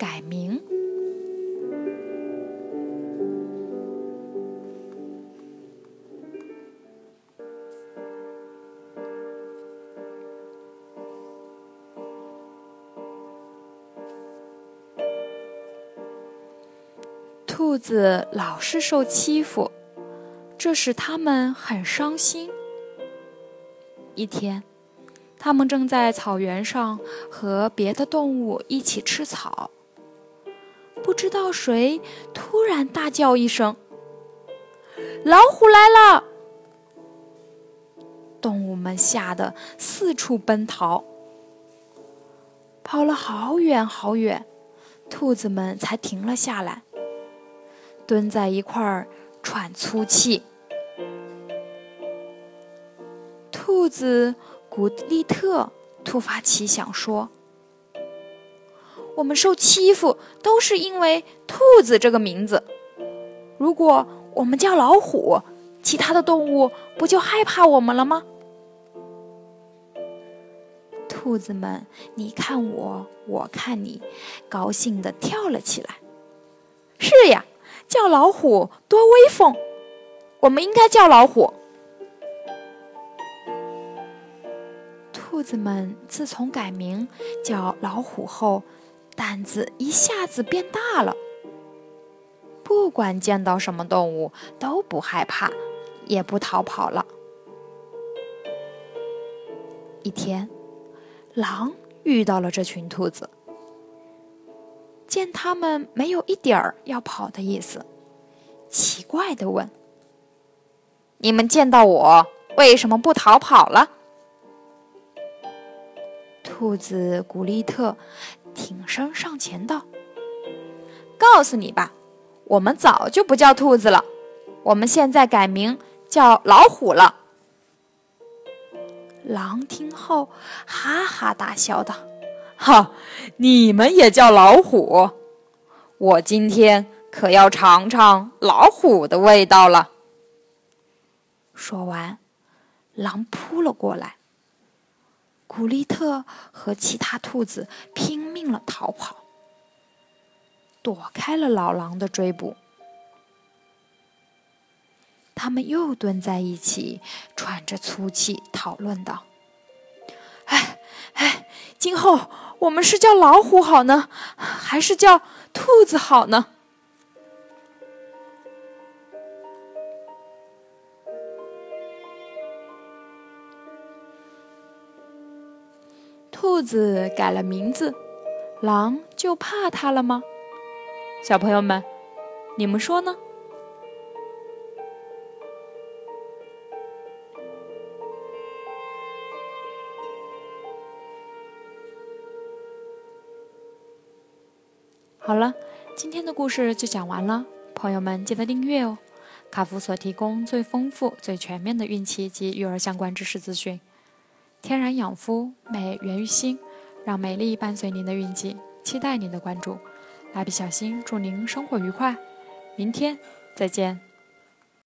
改名。兔子老是受欺负，这使它们很伤心。一天。他们正在草原上和别的动物一起吃草，不知道谁突然大叫一声：“老虎来了！”动物们吓得四处奔逃，跑了好远好远，兔子们才停了下来，蹲在一块儿喘粗气。兔子。古利特突发奇想说：“我们受欺负都是因为‘兔子’这个名字。如果我们叫老虎，其他的动物不就害怕我们了吗？”兔子们，你看我，我看你，高兴地跳了起来。是呀，叫老虎多威风！我们应该叫老虎。兔子们自从改名叫老虎后，胆子一下子变大了。不管见到什么动物，都不害怕，也不逃跑了。一天，狼遇到了这群兔子，见他们没有一点儿要跑的意思，奇怪的问：“你们见到我，为什么不逃跑了？”兔子古丽特挺身上前道：“告诉你吧，我们早就不叫兔子了，我们现在改名叫老虎了。”狼听后哈哈大笑道：“哈，你们也叫老虎？我今天可要尝尝老虎的味道了。”说完，狼扑了过来。古丽特和其他兔子拼命了逃跑，躲开了老狼的追捕。他们又蹲在一起，喘着粗气，讨论道：“哎哎，今后我们是叫老虎好呢，还是叫兔子好呢？”兔子改了名字，狼就怕它了吗？小朋友们，你们说呢？好了，今天的故事就讲完了，朋友们记得订阅哦。卡夫所提供最丰富、最全面的孕期及育儿相关知识资讯。天然养肤，美源于心，让美丽伴随您的运气，期待您的关注。蜡笔小新祝您生活愉快，明天再见。